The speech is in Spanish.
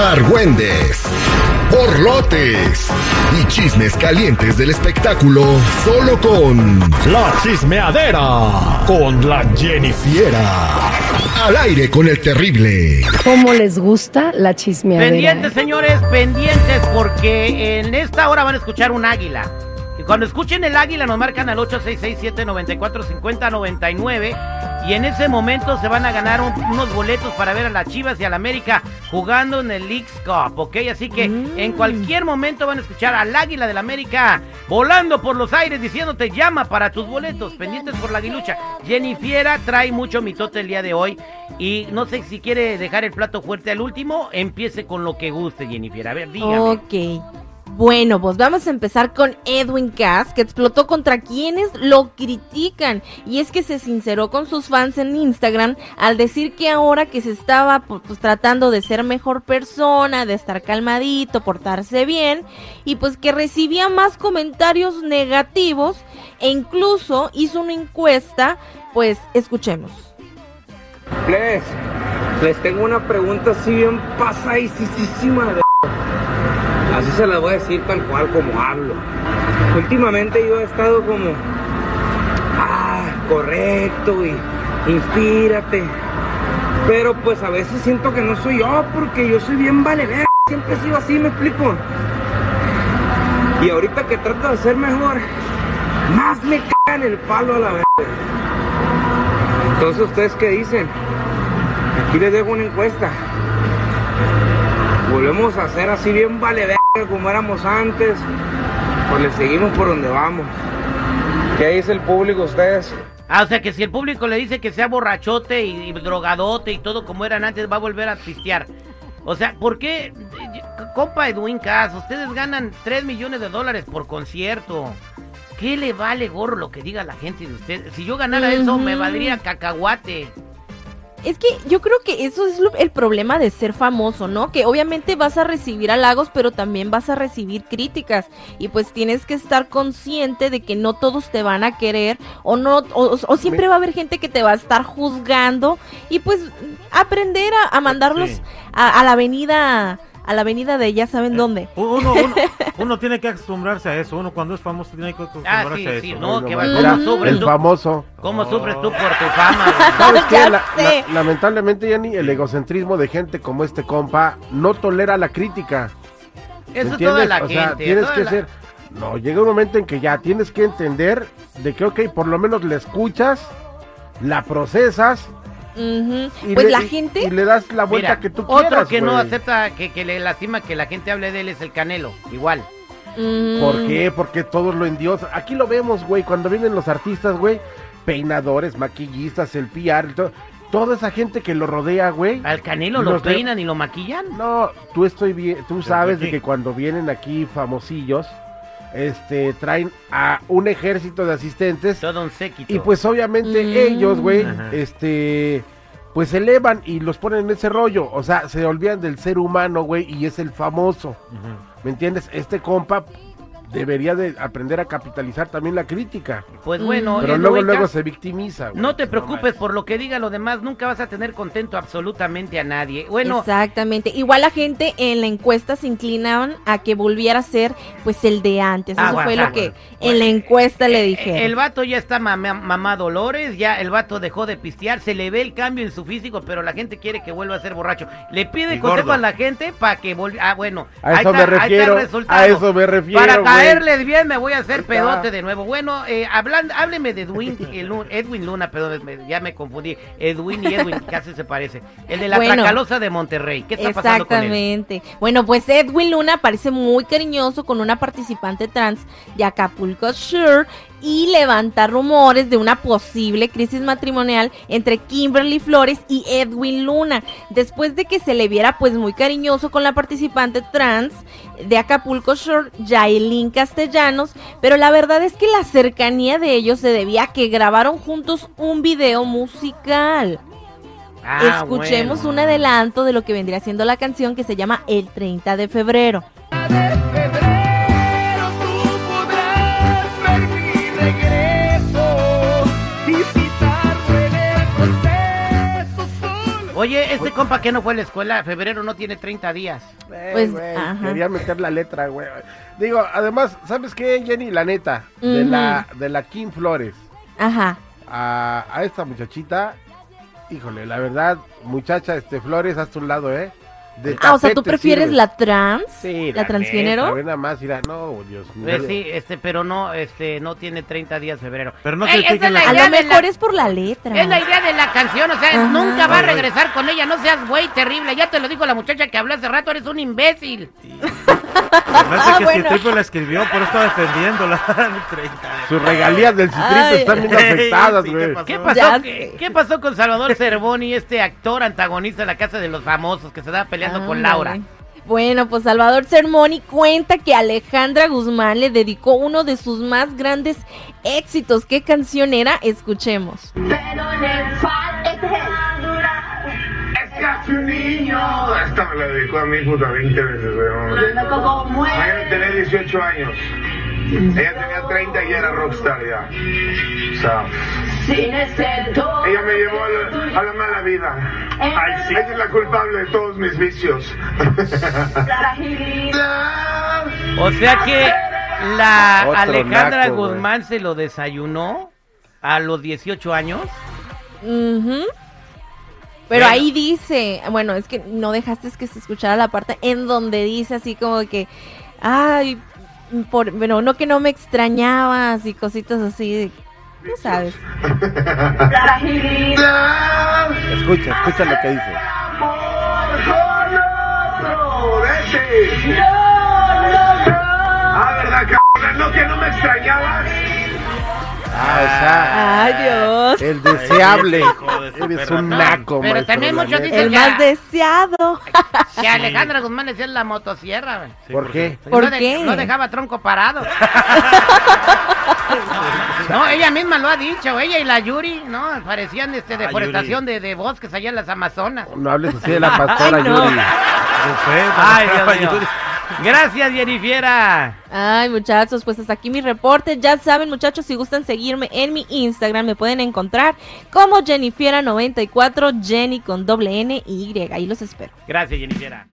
argüendes, borlotes y chismes calientes del espectáculo solo con La chismeadera con la Jennifiera. Al aire con el terrible. ¿Cómo les gusta la chismeadera? Pendientes, señores, pendientes, porque en esta hora van a escuchar un águila. Cuando escuchen el águila nos marcan al 8667-945099 y en ese momento se van a ganar un- unos boletos para ver a las Chivas y al América jugando en el Leagues Cup, ¿ok? Así que en cualquier momento van a escuchar al águila del América volando por los aires diciéndote llama para tus boletos, pendientes por la aguilucha. Jennifiera trae mucho mitote el día de hoy y no sé si quiere dejar el plato fuerte al último, empiece con lo que guste, Jennifiera. A ver, dígame. Ok. Bueno, pues vamos a empezar con Edwin Cass, que explotó contra quienes lo critican. Y es que se sinceró con sus fans en Instagram al decir que ahora que se estaba pu- pues, tratando de ser mejor persona, de estar calmadito, portarse bien, y pues que recibía más comentarios negativos e incluso hizo una encuesta, pues escuchemos. Les, les tengo una pregunta así bien pasadísima. Así se la voy a decir tal cual como hablo. Últimamente yo he estado como... Ah, correcto y inspírate. Pero pues a veces siento que no soy yo porque yo soy bien vale. Siempre he sido así, me explico. Y ahorita que trato de ser mejor, más me cagan el palo a la verga. Entonces, ¿ustedes qué dicen? Aquí les dejo una encuesta. Volvemos a ser así bien vale verga como éramos antes. Pues le seguimos por donde vamos. ¿Qué dice el público ustedes? Ah, o sea que si el público le dice que sea borrachote y, y drogadote y todo como eran antes, va a volver a pistear. O sea, ¿por qué, compa Edwin Cass, ustedes ganan 3 millones de dólares por concierto? ¿Qué le vale gorro lo que diga la gente de ustedes? Si yo ganara eso, me valdría cacahuate. Es que yo creo que eso es lo- el problema de ser famoso, ¿no? Que obviamente vas a recibir halagos, pero también vas a recibir críticas. Y pues tienes que estar consciente de que no todos te van a querer o no o, o siempre va a haber gente que te va a estar juzgando y pues aprender a, a mandarlos Sí. a, a la avenida a la avenida de ya saben dónde. Uno, uno, uno tiene que acostumbrarse a eso. Uno cuando es famoso tiene que Ah, acostumbrarse sí, a sí, eso. no, Ay, que no va. ¿cómo el tú? famoso. ¿Cómo sufres tú por tu fama? ¿Sabes qué? La- lamentablemente, Yanni, el egocentrismo de gente como este compa no tolera la crítica. ¿me Eso es toda entiendes? la o sea, tienes que la- ser... No, llega un momento en que ya tienes que entender de que, ok, por lo menos la escuchas, la procesas Y, Pues le, la gente y le das la vuelta Mira, que tú otro quieras, que no acepta, que, que le lastima que la gente hable de él es el Canelo. Igual. mm, ¿Por qué? Porque todos lo endiosan. Aquí lo vemos, güey, cuando vienen los artistas, güey, peinadores, maquillistas, el PR, to- toda esa gente que lo rodea, güey. Al Canelo lo de- peinan y lo maquillan. No, tú estoy bien, tú sabes de que cuando vienen aquí famosillos, este, traen a un ejército de asistentes Todo un séquito. y pues obviamente Mm. ellos, güey, este, pues elevan y los ponen en ese rollo, o sea, se olvidan del ser humano, güey, y es el famoso. ¿Me entiendes? Este compa debería de aprender a capitalizar también la crítica. Pues bueno, Pero luego, luego se victimiza. güey. no te preocupes por lo que diga lo demás, nunca vas a tener contento absolutamente a nadie. Bueno, Exactamente. Igual la gente en la encuesta se inclinaban a que volviera a ser pues el de antes. Eso Aguas, fue lo aguas. que en la encuesta le dijeron. el vato ya está mamá, mamá Dolores, ya el vato dejó de pistear, se le ve el cambio en su físico, pero la gente quiere que vuelva a ser borracho. Le pide Y consejo gordo. a la gente para que vuelva. Ah, bueno, A ahí eso está- me ahí está el refiero, resultado. a eso me refiero, Para güey. Caerles bien me voy a hacer pedote de nuevo. Bueno, eh, hablando, hábleme de Edwin, Edwin Luna, perdón, ya me confundí. Edwin y Edwin casi se parece. El de la Bueno. Tracalosa de Monterrey. ¿Qué está pasando con él? Exactamente. Bueno, pues Edwin Luna parece muy cariñoso con una participante trans de Acapulco Shore y levanta rumores de una posible crisis matrimonial entre Kimberly Flores y Edwin Luna, después de que se le viera pues muy cariñoso con la participante trans de Acapulco Shore, Yailin Castellanos, pero la verdad es que la cercanía de ellos se debía a que grabaron juntos un video musical. Ah, Escuchemos bueno. un adelanto de lo que vendría siendo la canción que se llama El 30 de febrero. Oye, este compa que no fue a la escuela, febrero no tiene 30 días. Eh, Pues, ajá. quería meter la letra, güey. Digo, además, ¿sabes qué, Jenny? La neta, de, la, de la Kim Flores Ajá. a, a esta muchachita, híjole, la verdad, muchacha, este Flores, hazte un lado, ¿eh? De Ah, o sea, ¿tú prefieres la trans? Sí, ¿La transgénero? neta, ve nada más, mira, no, Dios mío. Pues sí, este, pero no, este, no tiene 30 días febrero. Pero no Ey, es la- la A lo de mejor la- es por la letra. Es la idea de la canción, o sea, Ajá. nunca va a regresar con ella, no seas güey terrible, ya te lo dijo la muchacha que habló hace rato, eres un imbécil. Me hace Ah, que bueno. Citripo la escribió, por eso está defendiéndola. 30. Sus regalías del citrito Ay. están bien afectadas, sí, güey. ¿qué pasó? ¿Qué pasó, Ya ¿Qué, sé. qué pasó con Salvador Cervoni, este actor antagonista de la Casa de los Famosos que se estaba peleando con Ándale. Laura? Bueno, pues Salvador Sermoni cuenta que Alejandra Guzmán le dedicó uno de sus más grandes éxitos. ¿Qué canción era? Escuchemos. Pero casi un niño. Esta me la dedicó a mi puta 20 veces, tocó muere. Mañana tenía 18 años. Ella tenía 30 y era rockstar ya. O sea, Sin todo. ella me llevó a la, a la mala vida. Ay, sí. Ella es la culpable de todos mis vicios. O sea que la Otro Alejandra naco. Guzmán se lo desayunó a los 18 años. Pero Bueno. ahí dice, bueno, es que no dejaste que se escuchara la parte en donde dice así como que, ay, por, bueno, no que no me extrañabas y cositas así, de- tú sabes. Escucha, escucha lo que dice. Ah, ¿verdad, cabrón? No, que no me extrañabas. Ah, o sea, Ay, Dios. el deseable. Eres un naco, Pero maestro, también muchos dicen El que- más deseado. Que Alejandra Guzmán decía la motosierra. güey. Sí, ¿Por qué? ¿Por no de- qué? no dejaba tronco parado. no, ella misma lo ha dicho, ella y la Yuri, ¿no? Parecían este, Ah, deforestación de, de bosques allá en las Amazonas. No hables así de la pastora Ay, no. Yuri. Ay, Dios mío. Gracias, Jennifiera. Ay, muchachos, pues hasta aquí mi reporte. Ya saben, muchachos, si gustan seguirme en mi Instagram, me pueden encontrar como Jennifiera94, Jenny con doble N y Y. Ahí los espero. Gracias, Jennifiera.